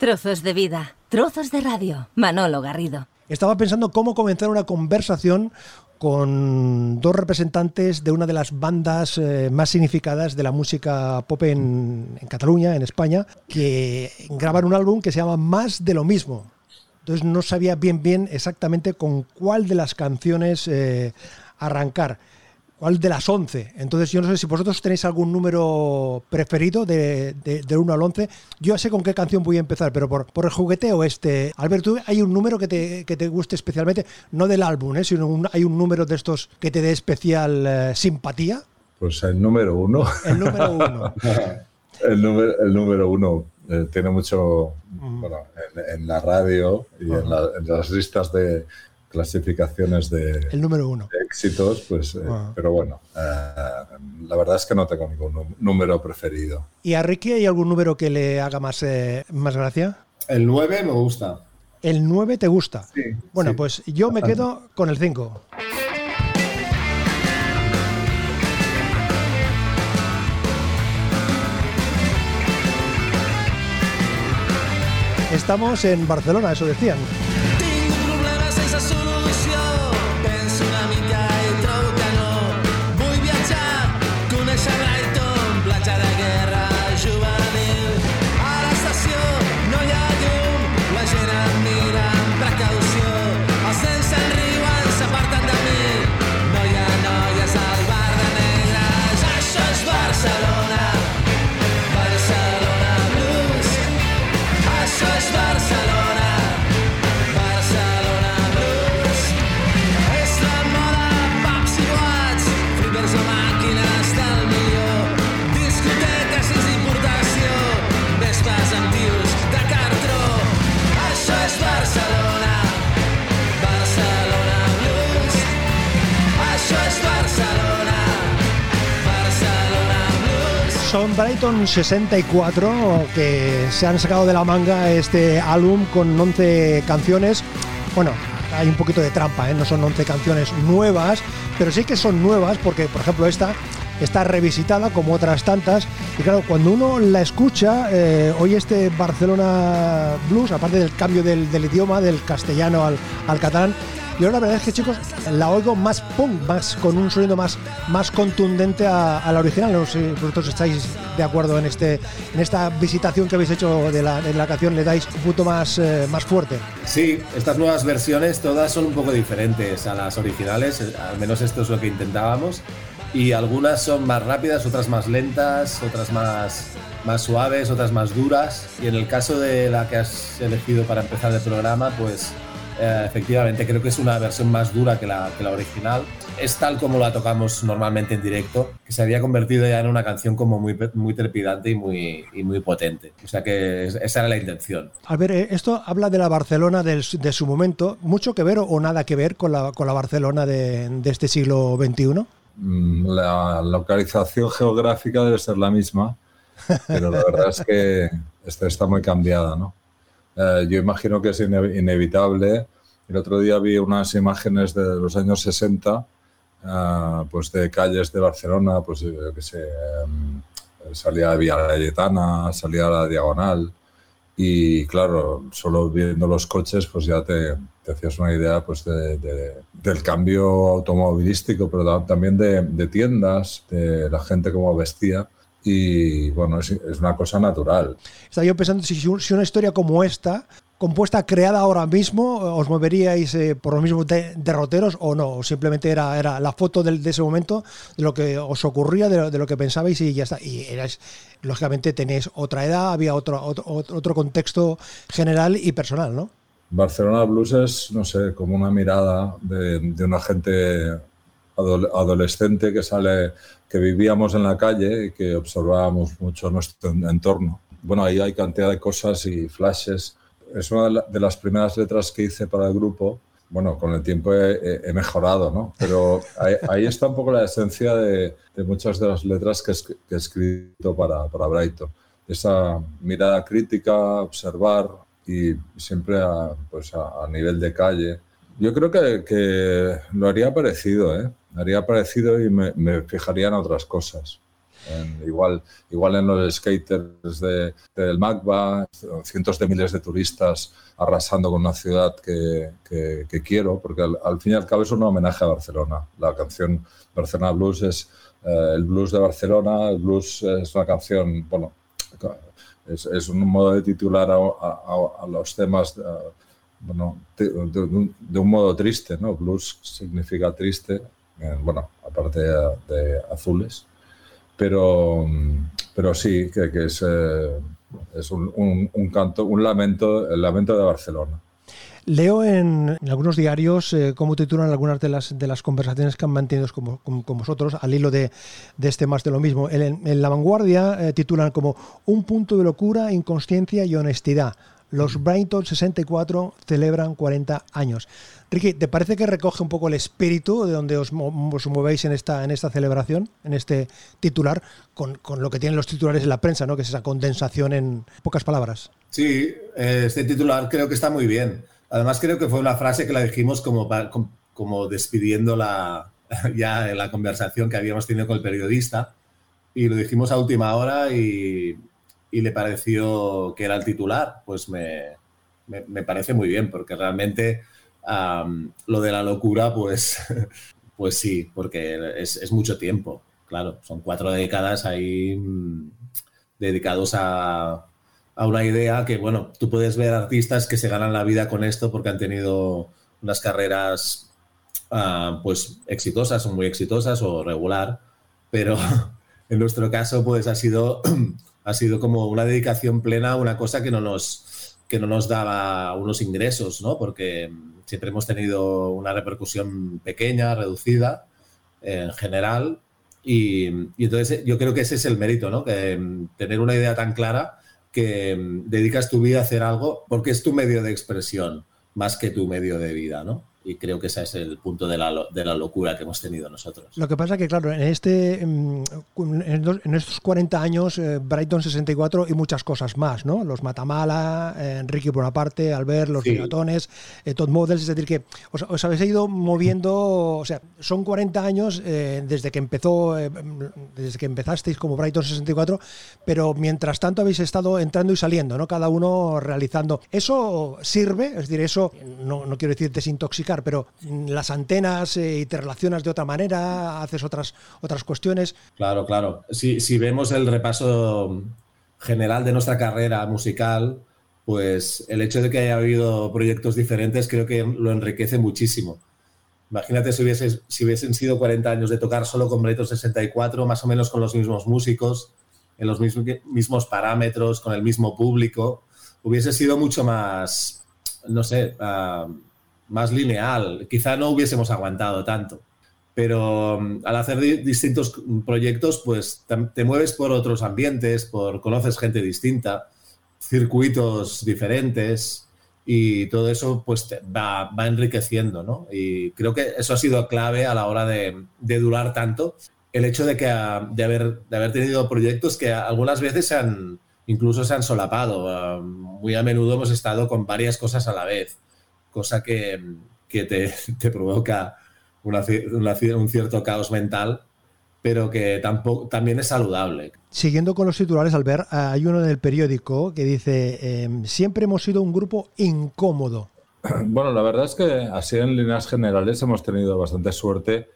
Trozos de vida, trozos de radio. Manolo Garrido. Estaba pensando cómo comenzar una conversación con dos representantes de una de las bandas eh, más significadas de la música pop en, Cataluña, en España, que graban un álbum que se llama Más de lo mismo. Entonces no sabía bien bien exactamente con cuál de las canciones eh, arrancar. ¿Cuál de las 11? Entonces yo no sé si vosotros tenéis algún número preferido de, de, 1 al 11. Yo ya sé con qué canción voy a empezar, pero por, por el jugueteo este. Alberto, ¿hay un número que te, que te guste especialmente? No del álbum, ¿eh? sino hay un número de estos que te dé especial eh, simpatía. Pues el número uno. El número uno. el, número, el número uno eh, tiene mucho, mm. bueno, en, la radio y en las listas de, clasificaciones de, el número uno. éxitos, pues, eh, ah. pero bueno, eh, la verdad es que no tengo ningún número preferido. ¿Y a Ricky hay algún número que le haga más, eh, más gracia? El 9 me gusta. ¿El 9 te gusta? Sí. Bueno, pues yo me quedo con el 5. Estamos en Barcelona, eso decían. Son Brighton 64 que se han sacado de la manga este álbum con 11 canciones. Bueno, hay un poquito de trampa, ¿eh? no son 11 canciones nuevas, pero sí que son nuevas porque, por ejemplo, esta está revisitada como otras tantas. Y claro, cuando uno la escucha, eh, oye este Barcelona Blues, aparte del cambio del, idioma, del castellano al catalán, yo la verdad es que, chicos, la oigo más punk, más con un sonido más, más contundente a, la original. No sé si vosotros estáis de acuerdo en este en esta visitación que habéis hecho de la, la canción, le dais un punto más, eh, más fuerte. Sí, estas nuevas versiones todas son un poco diferentes a las originales, al menos esto es lo que intentábamos. Y algunas son más rápidas, otras más lentas, otras más, más suaves, otras más duras. Y en el caso de la que has elegido para empezar el programa, pues eh, efectivamente, creo que es una versión más dura que la, que la original. Es tal como la tocamos normalmente en directo, que se había convertido ya en una canción como muy, muy trepidante y muy, y muy potente. O sea que esa era la intención. A ver, eh, esto habla de la Barcelona de su momento. ¿Mucho que ver o nada que ver con la, con la Barcelona de, de este siglo XXI? Mm, la localización geográfica debe ser la misma, pero la verdad es que está muy cambiada, ¿no? Eh, yo imagino que es inevitable. El otro día vi unas imágenes de los años 60, eh, pues de calles de Barcelona, pues que sé, em, salía Vía Leyetana, salía la Diagonal, y claro, solo viendo los coches, pues ya te, hacías una idea pues del cambio automovilístico, pero también de, tiendas, de la gente cómo vestía y bueno, es, una cosa natural. Estaba yo pensando si, si una historia como esta, compuesta, creada ahora mismo, os moveríais eh, por los mismos derroteros o no, o simplemente era, era la foto de ese momento, de lo que os ocurría, de, lo que pensabais y ya está. Y erais, lógicamente tenéis otra edad, había otro, otro, otro contexto general y personal, ¿no? Barcelona Blues es, no sé, como una mirada de, de una gente adolescente que sale que vivíamos en la calle y que observábamos mucho nuestro entorno. Bueno, ahí hay cantidad de cosas y flashes. Es una de las primeras letras que hice para el grupo. Bueno, con el tiempo he, mejorado, ¿no? Pero ahí, está un poco la esencia de, muchas de las letras que, he escrito para, para Brighton. Esa mirada crítica, observar y siempre a, pues a, nivel de calle. Yo creo que, que lo haría parecido, ¿eh? Haría parecido y me, fijaría en otras cosas. igual, igual en los skaters de, del Magba, cientos de miles de turistas arrasando con una ciudad que, que, quiero, porque al, fin y al cabo es un homenaje a Barcelona. La canción Barcelona Blues es eh, el blues de Barcelona, el blues es una canción, bueno, es, es un modo de titular a, a, los temas. Eh, bueno, de, de, un modo triste, ¿no? Blues significa triste, bueno, aparte de, azules, pero, pero sí, que, es, eh, es un, un, canto, un lamento, el lamento de Barcelona. Leo en, algunos diarios eh, cómo titulan algunas de las, de las conversaciones que han mantenido con, con, vosotros al hilo de, de, este más de lo mismo. En La Vanguardia titulan como Un punto de locura, inconsciencia y honestidad. Los Brighton 64 celebran 40 años. Ricky, ¿te parece que recoge un poco el espíritu de donde os, movéis en esta, en esta celebración, en este titular, con, con, lo que tienen los titulares en la prensa, ¿no? que es esa condensación en pocas palabras? Sí, este titular creo que está muy bien. Además creo que fue una frase que la dijimos como, como despidiendo la, ya la conversación que habíamos tenido con el periodista y lo dijimos a última hora y, y le pareció que era el titular, pues me, me, parece muy bien, porque realmente lo de la locura, pues, pues sí, porque es, mucho tiempo, claro, son cuatro décadas ahí mm, dedicados a, a una idea que, bueno, tú puedes ver artistas que se ganan la vida con esto porque han tenido unas carreras ah, pues exitosas o muy exitosas o regular, pero en nuestro caso pues ha sido ha sido como una dedicación plena a una cosa que no nos, que no nos daba unos ingresos, ¿no? Porque siempre hemos tenido una repercusión pequeña, reducida en general. Y, entonces yo creo que ese es el mérito, ¿no? Mm, tener una idea tan clara que mm, dedicas tu vida a hacer algo porque es tu medio de expresión más que tu medio de vida, ¿no? Y creo que ese es el punto de la, de la locura que hemos tenido nosotros. Lo que pasa es que, claro, en, este, mm, en estos 40 años, eh, Brighton 64 y muchas cosas más, ¿no? Los Matamala, eh, Enrique Bonaparte, Albert, los sí. Eh, Todd Models, es decir, que os, habéis ido moviendo, o sea, son 40 años desde que empezó, desde que empezasteis como Brighton 64, pero mientras tanto habéis estado entrando y saliendo, ¿no? Cada uno realizando. ¿Eso sirve? Es decir, eso, no, no quiero decir desintoxicar, pero las antenas eh, y te relacionas de otra manera, haces otras, otras cuestiones. Claro, claro. Si, si vemos el repaso general de nuestra carrera musical, pues el hecho de que haya habido proyectos diferentes creo que lo enriquece muchísimo. Imagínate si, hubiese, si hubiesen sido 40 años de tocar solo con Breto 64, más o menos con los mismos músicos, en los mismos, mismos parámetros, con el mismo público, hubiese sido mucho más, no sé, uh, más lineal. Quizá no hubiésemos aguantado tanto. Pero mm, al hacer distintos proyectos, pues te mueves por otros ambientes, por conoces gente distinta, circuitos diferentes y todo eso pues va, va, enriqueciendo, ¿no? Y creo que eso ha sido clave a la hora de, de durar tanto. El hecho de, que, de, haber, de haber tenido proyectos que algunas veces se han, incluso se han solapado. Ah, muy a menudo hemos estado con varias cosas a la vez cosa que, que te, te, provoca una, una, un cierto caos mental, pero que tampoco, también es saludable. Siguiendo con los titulares, Albert, hay uno en el periódico que dice, eh, siempre hemos sido un grupo incómodo. Bueno, la verdad es que así en líneas generales hemos tenido bastante suerte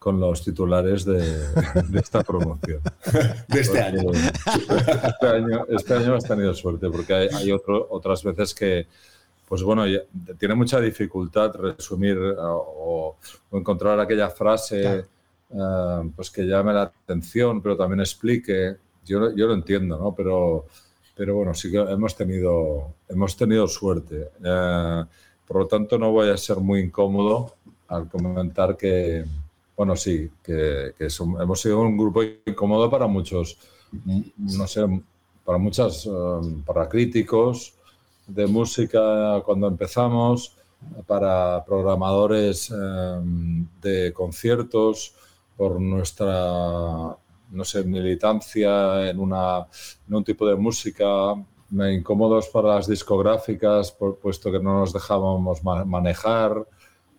con los titulares de, de esta promoción. de este año. Este año. Este año has tenido suerte porque hay, hay otro, otras veces que, pues bueno, tiene mucha dificultad resumir eh, o, encontrar aquella frase eh, pues que llame la atención, pero también explique. Yo, yo lo entiendo, ¿no? Pero, pero bueno, sí que hemos tenido, hemos tenido suerte. Eh, por lo tanto, no voy a ser muy incómodo al comentar que, bueno, sí, que, hemos sido un grupo incómodo para muchos, no sé, para muchas, para críticos, de música cuando empezamos, para programadores em, de conciertos, por nuestra, no sé, militancia en, una, en un tipo de música, incómodos para las discográficas, por, puesto que no nos dejábamos manejar,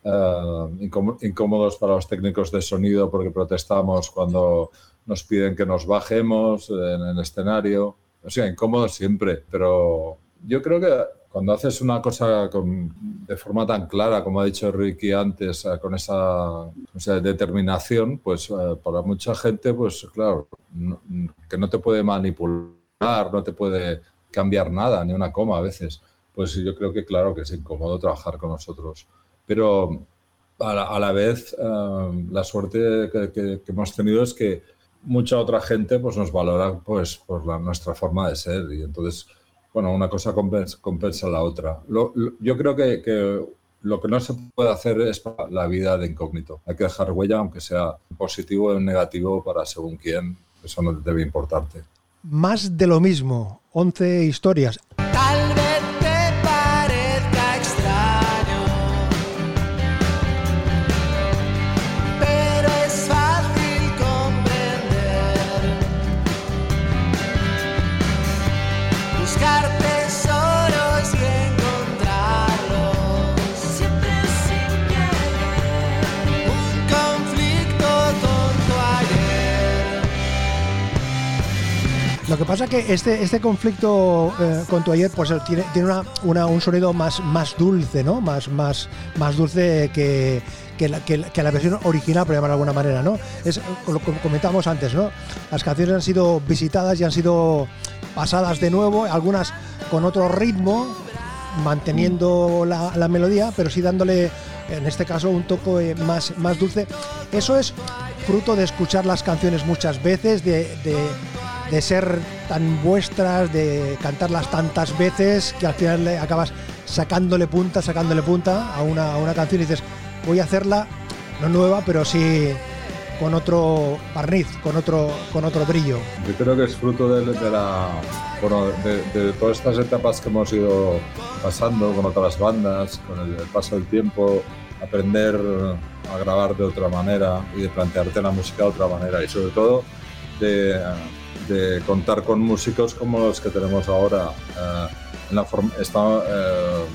eh, incómodos para los técnicos de sonido porque protestamos cuando nos piden que nos bajemos en el escenario. O sea, incómodos siempre, pero yo creo que cuando haces una cosa de forma tan clara, como ha dicho Ricky antes, eh, con esa, determinación, pues eh, para mucha gente, pues claro, que no te puede manipular, no te puede cambiar nada, ni una coma a veces, pues yo creo que claro que es incómodo trabajar con nosotros. Pero a la, vez, eh, la suerte que, hemos tenido es que mucha otra gente pues, nos valora pues, por la, nuestra forma de ser y entonces bueno, una cosa compensa, la otra. yo creo que, lo que no se puede hacer es la vida de incógnito. Hay que dejar huella, aunque sea positivo o negativo para según quién. Eso no debe importarte. Más de lo mismo. 11 historias. Pasa que este, este conflicto eh, con tu ayer pues tiene, tiene una, un sonido más, más dulce, ¿no? Más, más, más dulce que, que la, que, la, versión original, por llamarlo de alguna manera, ¿no? Es lo que comentábamos antes, ¿no? Las canciones han sido visitadas y han sido pasadas de nuevo, algunas con otro ritmo, manteniendo la, la melodía, pero sí dándole, en este caso, un toque más, más dulce. Eso es fruto de escuchar las canciones muchas veces, de de ser tan vuestras, de cantarlas tantas veces, que al final le acabas sacándole punta, sacándole punta a una, a una canción y dices, voy a hacerla, no nueva, pero sí con otro barniz, con otro, con otro brillo. Yo creo que es fruto de, la, de, todas estas etapas que hemos ido pasando con otras bandas, con el, paso del tiempo, aprender a grabar de otra manera y de plantearte la música de otra manera y sobre todo de de contar con músicos como los que tenemos ahora. Eh, en la eh,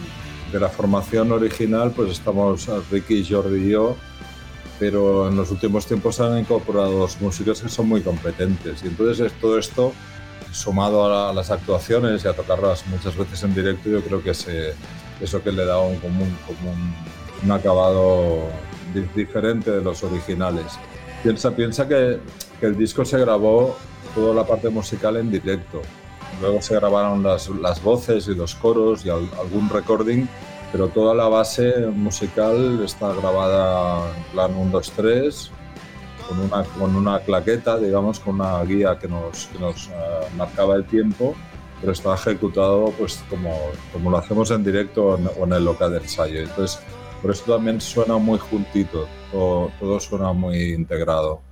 de la formación original, pues estamos Ricky, Jordi y yo, pero en los últimos tiempos se han incorporado dos músicos que son muy competentes. Y entonces todo esto, sumado a, las actuaciones y a tocarlas muchas veces en directo, yo creo que es eso que le da un, común un, acabado diferente de los originales. Piensa, piensa que, que el disco se grabó toda la parte musical en directo. Luego se grabaron las, las voces y los coros y algún recording, pero toda la base musical está grabada en plan 1, 2, 3, con una, con una claqueta, digamos, con una guía que nos, que nos uh, marcaba el tiempo, pero está ejecutado pues como, como lo hacemos en directo o en, el local de ensayo. Entonces, por eso también suena muy juntito, todo, todo suena muy integrado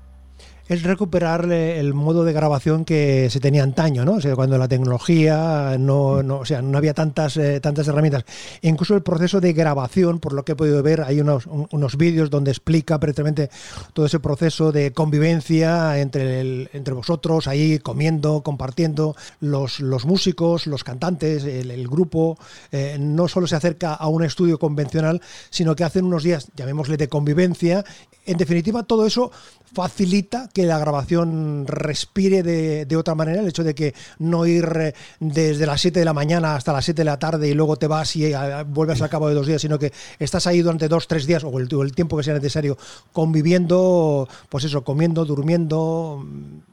es recuperar el modo de grabación que se tenía antaño, ¿no? O sea, cuando la tecnología no, no, o sea, no había tantas, eh, tantas herramientas. incluso el proceso de grabación, por lo que he podido ver, hay unos, unos vídeos donde explica precisamente todo ese proceso de convivencia entre, entre vosotros, ahí comiendo, compartiendo, los, los músicos, los cantantes, el, grupo, eh, no solo se acerca a un estudio convencional, sino que hacen unos días, llamémosle de convivencia. En definitiva, todo eso facilita que la grabación respire de, otra manera, el hecho de que no ir eh, desde las 7 de la mañana hasta las 7 de la tarde y luego te vas y eh, vuelves al cabo de dos días, sino que estás ahí durante dos, tres días o el, tiempo que sea necesario conviviendo, pues eso, comiendo, durmiendo,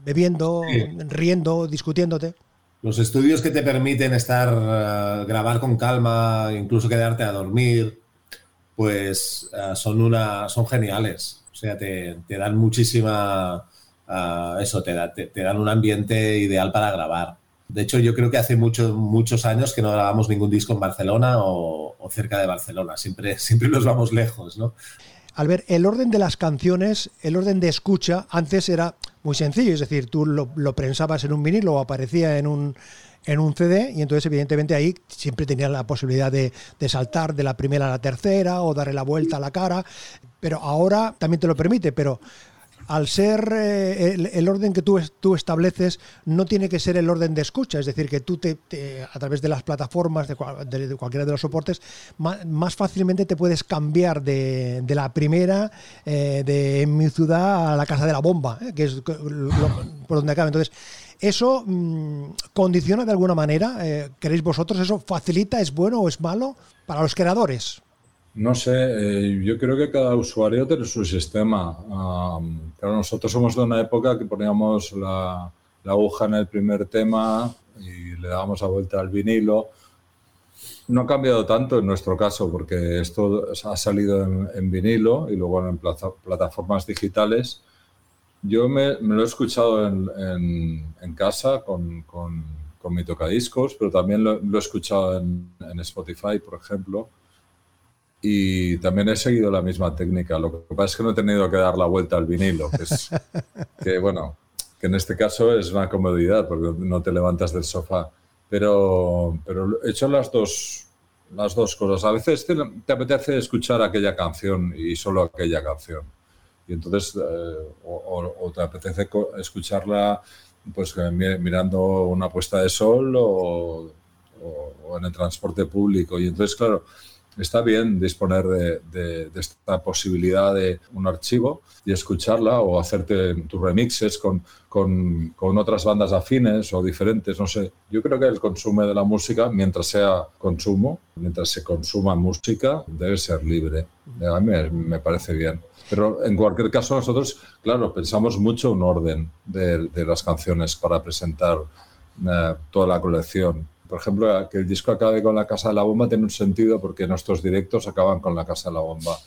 bebiendo, riendo, discutiéndote. Los estudios que te permiten estar, eh, grabar con calma, incluso quedarte a dormir, pues son, una, son geniales. Sea, te, dan muchísima, ah, eso, te, te, dan un ambiente ideal para grabar. De hecho, yo creo que hace muchos muchos años que no grabamos ningún disco en Barcelona o, cerca de Barcelona. Siempre, siempre nos vamos lejos, ¿no? Al ver, el orden de las canciones, el orden de escucha, antes era muy sencillo, es decir, tú lo, lo prensabas en un vinilo o aparecía en un, en un CD y entonces evidentemente ahí siempre tenía la posibilidad de, de, saltar de la primera a la tercera o darle la vuelta a la cara, pero ahora también te lo permite, pero al ser eh, el, orden que tú, tú estableces, no tiene que ser el orden de escucha, es decir, que tú te, a través de las plataformas, de, cualquiera de los soportes, más, fácilmente te puedes cambiar de, la primera eh, de mi ciudad a la casa de la bomba, eh, que es por donde acaba. Entonces, ¿eso mm, condiciona de alguna manera? ¿Queréis vosotros? ¿Eso facilita? ¿Es bueno o es malo para los creadores? No sé, eh, yo creo que cada usuario tiene su sistema. pero nosotros somos de una época que poníamos la, aguja en el primer tema y le dábamos a vuelta al vinilo. No ha cambiado tanto en nuestro caso porque esto ha salido en, vinilo y luego en plataformas digitales. Yo me, lo he escuchado en, casa con, con, mi tocadiscos, pero también lo, he escuchado en Spotify, por ejemplo y también he seguido la misma técnica. Lo que pasa es que no he tenido que dar la vuelta al vinilo, que es que bueno, que en este caso es una comodidad porque no te levantas del sofá. Pero, pero he hecho las dos, las dos cosas. A veces te, apetece escuchar aquella canción y solo aquella canción. Y entonces, eh, o, te apetece escucharla pues mirando una puesta de sol o, en el transporte público. Y entonces, claro, está bien disponer de, esta posibilidad de un archivo y escucharla o hacerte tus remixes con, con, otras bandas afines o diferentes, no sé. Yo creo que el consumo de la música, mientras sea consumo, mientras se consuma música, debe ser libre. A mí me, parece bien. Pero en cualquier caso nosotros, claro, pensamos mucho un orden de, las canciones para presentar eh, toda la colección por ejemplo, que el disco acabe con la Casa de la Bomba tiene un sentido porque nuestros directos acaban con la Casa de la Bomba.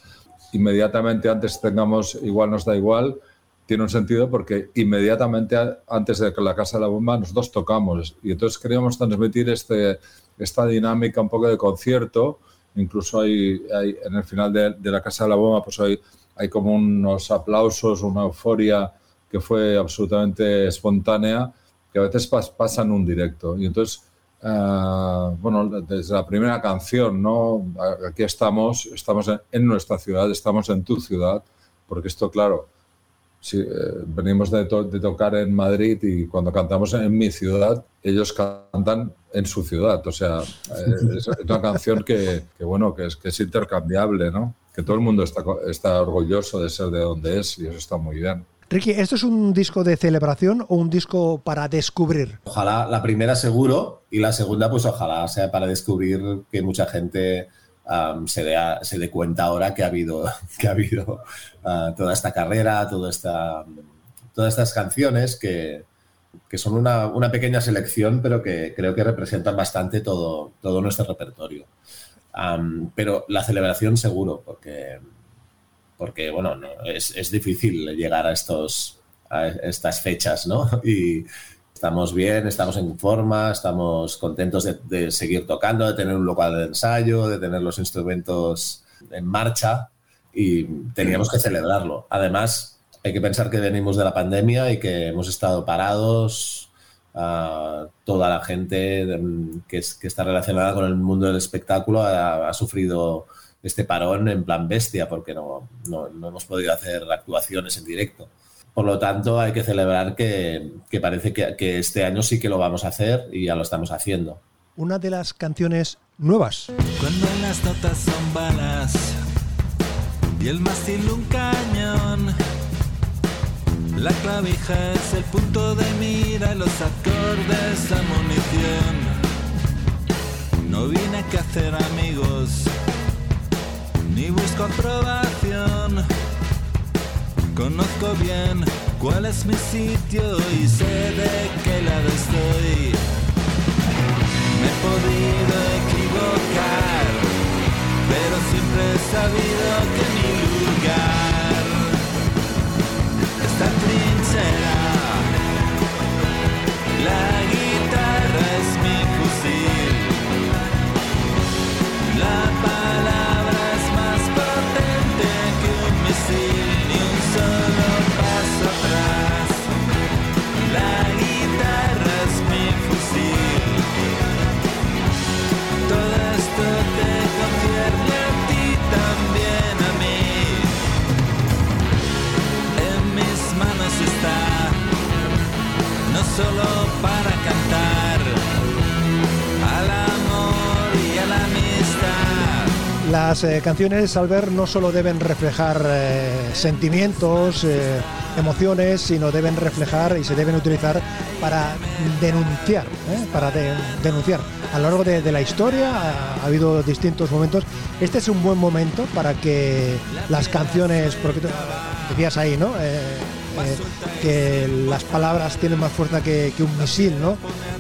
Inmediatamente antes tengamos Igual nos da igual, tiene un sentido porque inmediatamente antes de la Casa de la Bomba nosotros tocamos y entonces queríamos transmitir este, esta dinámica un poco de concierto. Incluso hay, en el final de, la Casa de la Bomba pues hay, hay como unos aplausos, una euforia que fue absolutamente espontánea que a veces pasa en un directo. Y entonces Ah, bueno, desde la primera canción, ¿no? Aquí estamos, estamos en, nuestra ciudad, estamos en tu ciudad, porque esto, claro, si, eh, venimos de, tocar en Madrid y cuando cantamos en mi ciudad, ellos cantan en su ciudad. O sea, eh, es una canción que, bueno, que es, que es intercambiable, ¿no? Que todo el mundo está, está orgulloso de ser de donde es y eso está muy bien. Ricky, ¿esto es un disco de celebración o un disco para descubrir? Ojalá la primera seguro y la segunda pues ojalá sea para descubrir que mucha gente se, dé, se dé cuenta ahora que ha habido, que ha habido ah, toda esta carrera, toda esta, todas estas canciones que, que son una, una, pequeña selección pero que creo que representan bastante todo, todo nuestro repertorio. pero la celebración seguro, porque porque bueno, es, difícil llegar a, estos, a estas fechas, ¿no? Y estamos bien, estamos en forma, estamos contentos de, seguir tocando, de tener un local de ensayo, de tener los instrumentos en marcha y teníamos que celebrarlo. Además, hay que pensar que venimos de la pandemia y que hemos estado parados. toda la gente que, está relacionada con el mundo del espectáculo ha sufrido este parón en plan bestia, porque no, no, hemos podido hacer actuaciones en directo. Por lo tanto, hay que celebrar que, que parece que, que, este año sí que lo vamos a hacer y ya lo estamos haciendo. Una de las canciones nuevas. Cuando las notas son balas y el mástil un cañón, la clavija es el punto de mira, los acordes, la munición. No vine a hacer amigos ni busco aprobación. Conozco bien cuál es mi sitio y sé de qué lado estoy. Me he podido equivocar, pero siempre he sabido que mi lugar está trinchera. La guitarra es mi Las eh, canciones, Albert, no solo deben reflejar eh, sentimientos, eh, emociones, sino deben reflejar y se deben utilizar para denunciar, para de- denunciar. A lo largo de, la historia ha, ha habido distintos momentos. Este es un buen momento para que las canciones, porque decías ahí, ¿no? Que las palabras tienen más fuerza que, un misil, ¿no?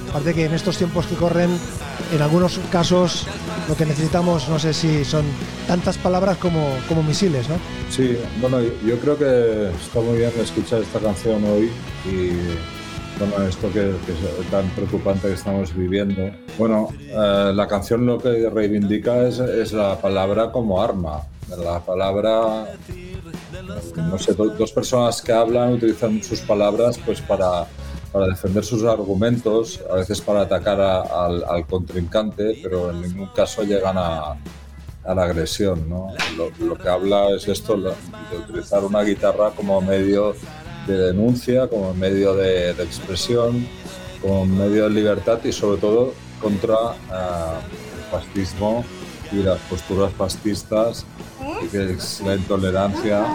Aparte que en estos tiempos que corren, en algunos casos lo que necesitamos, no sé si son tantas palabras como, como misiles, ¿no? Sí, bueno, yo- creo que está muy bien escuchar esta canción hoy y bueno, esto que, que es tan preocupante que estamos viviendo. Bueno, eh, la canción lo que reivindica es, es la palabra como arma. La palabra, no sé, do- dos personas que hablan utilizan sus palabras pues para, para defender sus argumentos, a veces para atacar a- al, al contrincante, pero en ningún caso llegan a, a la agresión. ¿no? Lo, lo que habla es esto, de utilizar una guitarra como medio de denuncia, como medio de, de expresión, como medio de libertad y sobre todo contra ah, el fascismo y las posturas fascistas y que es la intolerancia.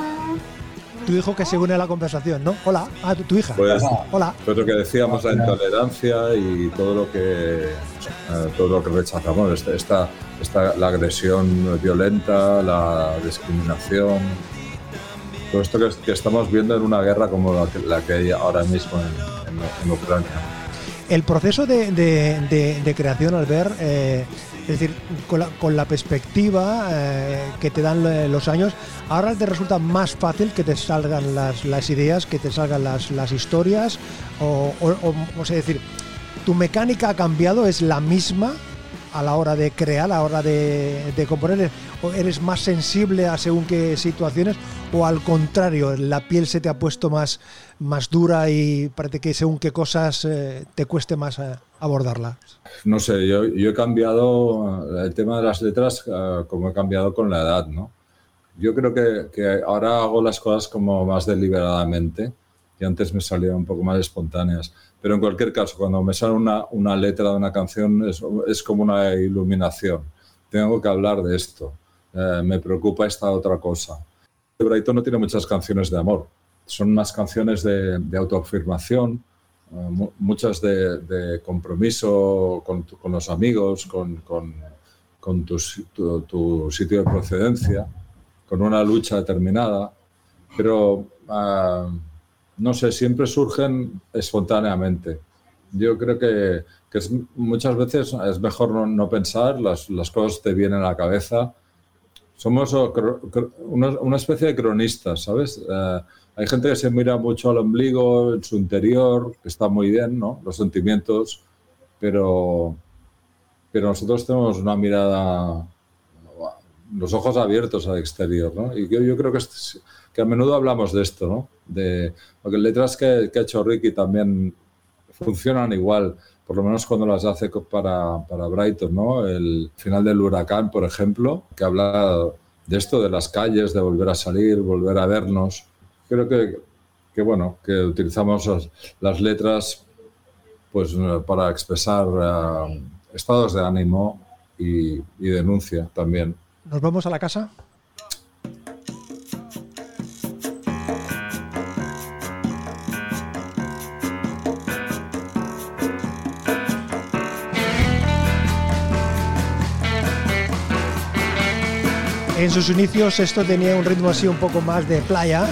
Tu hijo que se une a la conversación, ¿no? Hola, ah, tu, tu hija. Pues, Hola. pues lo que decíamos, la intolerancia y todo lo que eh, todo lo que rechazamos, esta, esta, esta- la agresión violenta, la discriminación, todo esto que, que estamos viendo en una guerra como la que, la que hay ahora mismo en, en- en Ucrania. El proceso de, de- de- de creación, al ver, eh, es decir, con la, perspectiva eh, que te dan los años, ahora te resulta más fácil que te salgan las, ideas, que te salgan las, historias, o, o, o- o sea, decir, tu mecánica ha cambiado, es la misma a la hora de crear, a la hora de, de componer, o eres más sensible a según qué situaciones, o al contrario, la piel se te ha puesto más, más dura y parece que según qué cosas eh, te cueste más eh, abordarla. No sé, yo, yo he cambiado eh, el tema de las letras eh, como he cambiado con la edad, ¿no? Yo creo que, ahora hago las cosas como más deliberadamente y antes me salían un poco más espontáneas. Pero en cualquier caso, cuando me sale una, letra de una canción es, como una iluminación. Tengo que hablar de esto. Eh, me preocupa esta otra cosa. Brighton no tiene muchas canciones de amor. Son más canciones de autoafirmación, mu- muchas de, compromiso con, con los amigos, con, tu sitio de procedencia, con una lucha determinada, pero ah, no sé, siempre surgen espontáneamente. Yo creo que, que es- muchas veces es mejor no, no pensar, las, las cosas te vienen a la cabeza. Somos oh, una, especie de cronistas, ¿sabes? Eh, hay gente que se mira mucho al ombligo, en su interior, está muy bien, ¿no? Los sentimientos, pero, pero nosotros tenemos una mirada, los ojos abiertos al exterior, ¿no? Y yo, creo que, que a menudo hablamos de esto, ¿no? De, porque letras que ha hecho Ricky también funcionan igual, por lo menos cuando las hace para, para Brighton, ¿no? El final del huracán, por ejemplo, que habla de esto, de las calles, de volver a salir, volver a vernos. Creo que, que bueno, que utilizamos las, letras pues para expresar eh, estados de ánimo y, y denuncia también. ¿Nos vamos a la casa? En sus inicios esto tenía un ritmo así un poco más de playa.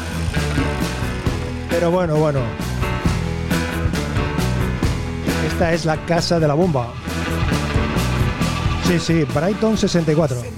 Pero bueno, bueno. Esta es la casa de la bomba. Sí, sí, Brighton 64.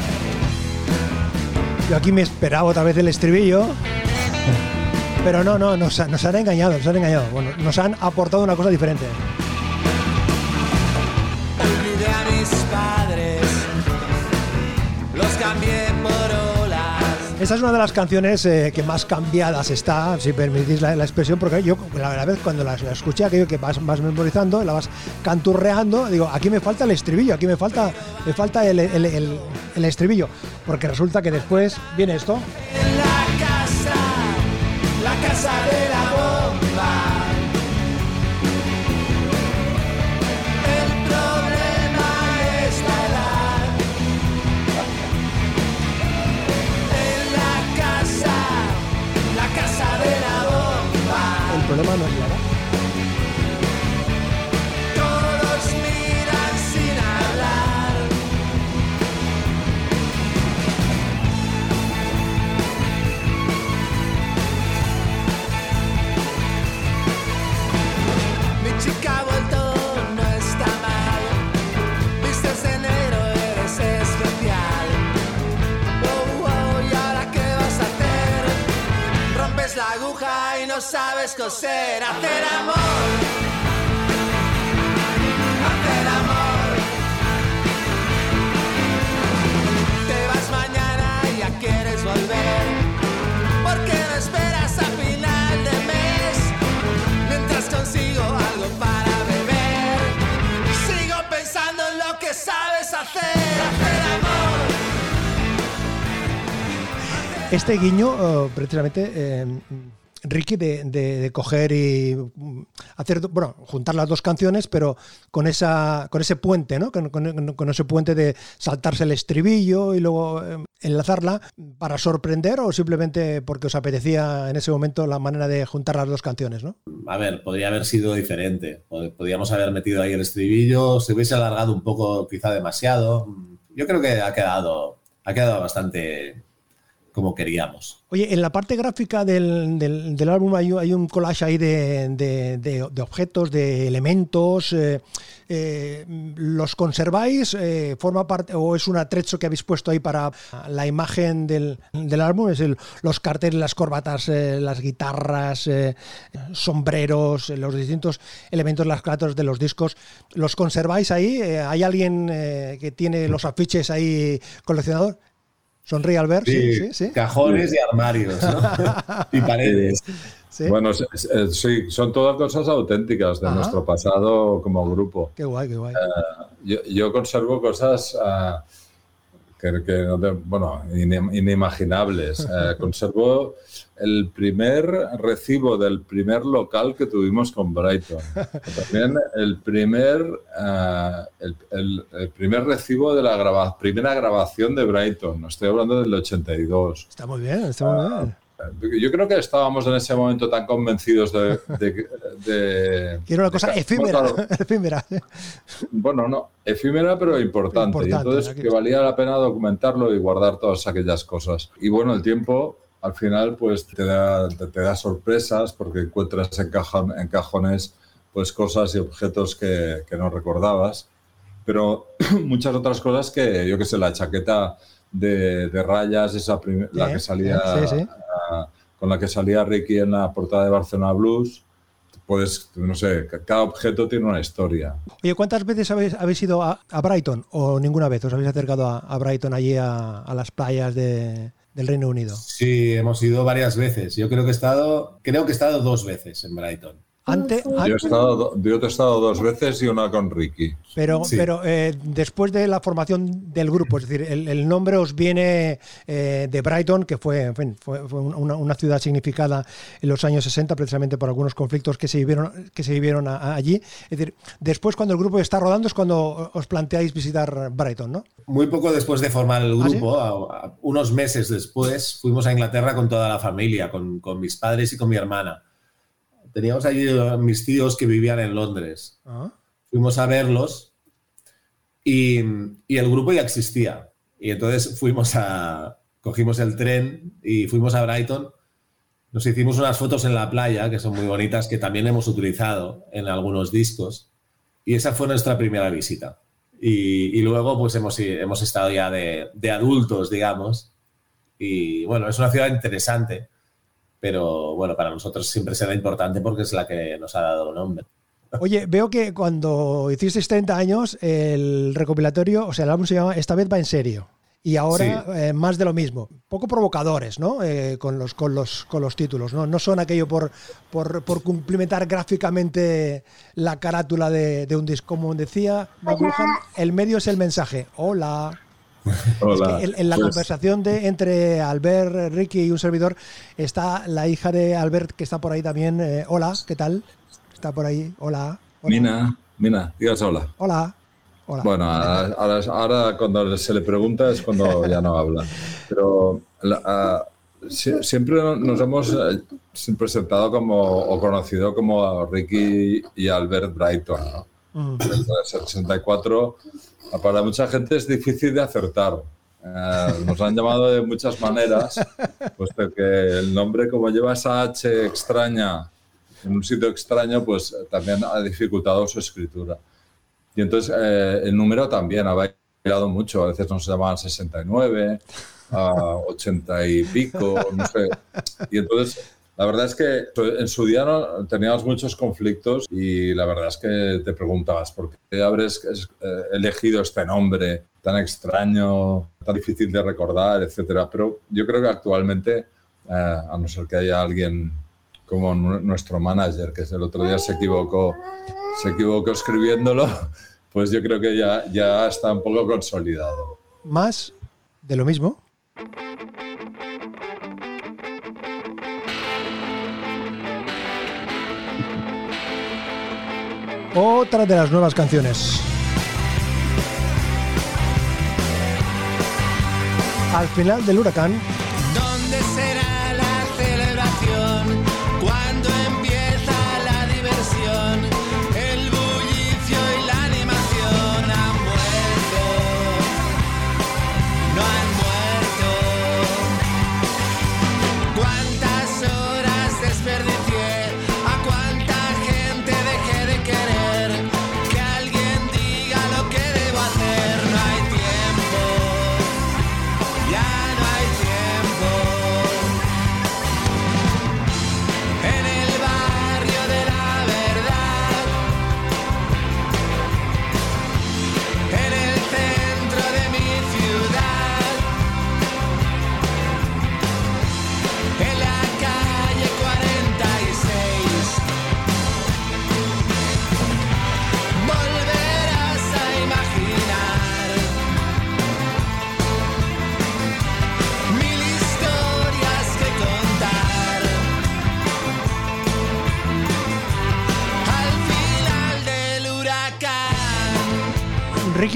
Yo aquí me esperaba otra vez el estribillo. Pero no, no, nos, nos han engañado, nos han engañado. Bueno, nos han aportado una cosa diferente. Los cambié Esta es una de las canciones eh, que más cambiadas está, si permitís la, expresión, porque yo la, vez cuando la, escuché, aquello que vas, vas memorizando, la vas canturreando, digo, aquí me falta el estribillo, aquí me falta, me falta el, el- estribillo, porque resulta que después viene esto. Coser. Hacer amor. Hacer amor. Te vas mañana y ya quieres volver. ¿Por qué no esperas a final de mes? Mientras consigo algo para beber. Sigo pensando en lo que sabes hacer. Hacer amor. Este guiño, eh, precisamente, eh, Ricky, de, coger y mm, hacer, bueno, juntar las dos canciones, pero con esa, con ese puente, ¿no? Con, ese puente de saltarse el estribillo y luego eh, enlazarla para sorprender o simplemente porque os apetecía en ese momento la manera de juntar las dos canciones, ¿no? A ver, podría haber sido diferente. Pod- Podríamos haber metido ahí el estribillo, se hubiese alargado un poco, quizá demasiado. Yo creo que ha quedado, ha quedado bastante como queríamos. Oye, en la parte gráfica del, del- álbum hay, un collage ahí de, de- de- objetos, de elementos. eh, eh, ¿Los conserváis? Eh, ¿Forma parte o es un atrecho que habéis puesto ahí para la imagen del, del álbum? Es el- los carteles, las corbatas, las guitarras, sombreros, los distintos elementos, las platos de los discos. ¿Los conserváis ahí? ¿Hay alguien que tiene los afiches ahí coleccionador? Sonríe al ver, sí, sí, sí. Cajones y armarios, ¿no? y paredes. sí. Bueno, es- sí, son todas cosas auténticas de Ajá. nuestro pasado como grupo. Qué guay, qué guay. Yo, yo conservo cosas ah, que, bueno, inimaginables. Eh, conservo el primer recibo del primer local que tuvimos con Brighton. También el primer, ah, el, el- el primer recibo de la graba- primera grabación de Brighton. Estoy hablando del 82. Está muy bien, está muy bien. Yo creo que estábamos en ese momento tan convencidos de... de- de- Quiero una cosa de efímera, efímera. bueno, no, efímera pero importante. Importante, y entonces que valía la pena documentarlo y guardar todas aquellas cosas. Y bueno, el tiempo al final pues te da, te, te da sorpresas porque encuentras en, cajon- en cajones pues cosas y objetos que, que no recordabas. Pero muchas otras cosas que, yo que sé, la chaqueta de, de rayas, esa prim- la Sí, que salía sí, sí. con la que salía Ricky en la portada de Barcelona Blues, pues no sé, ca- cada objeto tiene una historia. Oye, ¿cuántas veces habéis, habéis ido a, a Brighton o ninguna vez? ¿Os habéis acercado a, a Brighton allí a, a las playas de- del Reino Unido? Sí, hemos ido varias veces. Yo creo que he estado, creo que he estado dos veces en Brighton. Antes, Yo he, estado, do- yo he estado dos veces y una con Ricky. pero, Sí. pero eh, después de la formación del grupo, es decir, el, el nombre os viene eh, de Brighton, que fue, en fin, fue, fue una, una ciudad significada en los años 60, precisamente por algunos conflictos que se vivieron, que se vivieron a- a allí. Es decir, después cuando el grupo está rodando es cuando os planteáis visitar Brighton, ¿no? Muy poco después de formar el ¿Ah, sí? grupo, a- a- unos meses después, fuimos a Inglaterra con toda la familia, con, con mis padres y con mi hermana. Teníamos allí a mis tíos que vivían en Londres. Ah. Fuimos a verlos y, y el grupo ya existía. Y entonces fuimos a, cogimos el tren y fuimos a Brighton. Nos hicimos unas fotos en la playa, que son muy bonitas, que también hemos utilizado en algunos discos. Y esa fue nuestra primera visita. Y, y luego, pues hemos, hemos estado ya de, de adultos, digamos. Y bueno, es una ciudad interesante, pero bueno, para nosotros siempre será importante porque es la que nos ha dado nombre. Oye, veo que cuando hicisteis 30 años, el recopilatorio, o sea, el álbum se llama Esta vez va en serio. Y ahora eh, más de lo mismo. Poco provocadores, ¿no? Eh, con, los, con, los, con los títulos, ¿no? No son aquello por, por, por cumplimentar gráficamente la carátula de, de un disco. Como decía McLuhan, el medio es el mensaje. Hola. Hola. Es que en, en la Pues, conversación de, entre Albert, Ricky y un servidor está la hija de Albert que está por ahí también. Eh, hola, ¿qué tal? Está por ahí. Hola. hola. Mina, Mina, digas hola. Hola. Hola. Bueno, ahora, ahora- ahora cuando se le pregunta es cuando ya no habla. Pero la- ah, sie- siempre nos hemos eh, presentado como o conocido como Ricky y Albert Brighton. ¿no? Mm. El 64, para mucha gente es difícil de acertar. Eh, nos han llamado de muchas maneras, puesto que el nombre, como lleva esa H extraña en un sitio extraño, pues también ha dificultado su escritura. Y entonces eh, el número también ha variado mucho. A veces nos llamaban 69, a 80 y pico, no sé. Y entonces, la verdad es que en su día no- teníamos muchos conflictos y la verdad es que te preguntabas por qué habréis eh, elegido este nombre tan extraño, tan difícil de recordar, etcétera. Pero yo creo que actualmente, eh, a no ser que haya alguien como nu- nuestro manager, que el otro día se equivocó, se equivocó escribiéndolo, pues yo creo que ya, ya está un poco consolidado. Más de lo mismo. Otra de las nuevas canciones. Al final del huracán,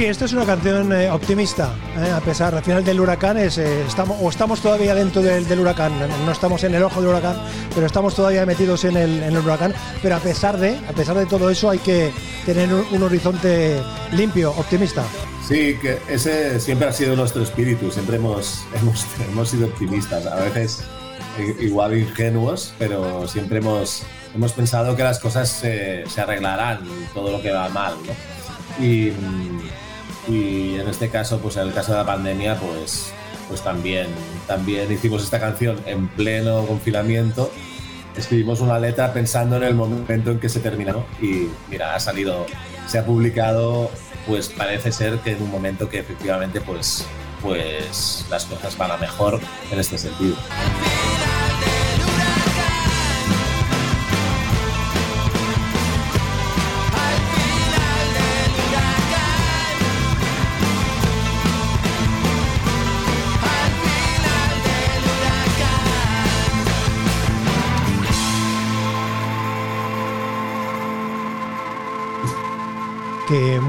Esto es una canción eh, optimista, eh, a pesar, al final del huracán es, eh, estamos, o estamos todavía dentro del, huracán, no estamos en el ojo del huracán, pero estamos todavía metidos en el, huracán, pero a pesar de, a pesar de todo eso hay que tener un, horizonte limpio, optimista. Sí, que ese siempre ha sido nuestro espíritu, siempre hemos, hemos, hemos sido optimistas, a veces igual ingenuos, pero siempre hemos, hemos pensado que las cosas se, arreglarán, todo lo que va mal, ¿no? Y, y en este caso, pues en el caso de la pandemia, pues, pues también, también hicimos esta canción en pleno confinamiento, escribimos una letra pensando en el momento en que se terminó y mira, ha salido, se ha publicado, pues parece ser que en un momento que efectivamente pues, pues las cosas van a mejor en este sentido.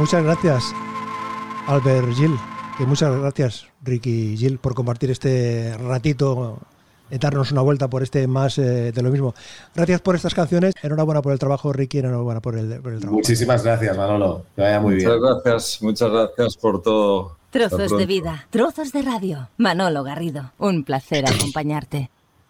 Muchas gracias, Albert Gil, que muchas gracias, Ricky Gil, por compartir este ratito, de darnos una vuelta por este más eh, de lo mismo. Gracias por estas canciones, enhorabuena por el trabajo, Ricky, enhorabuena por el, por el trabajo. Muchísimas gracias, Manolo. Que vaya muy bien. Muchas gracias, muchas gracias por todo. Trozos de vida, trozos de radio. Manolo Garrido, un placer acompañarte.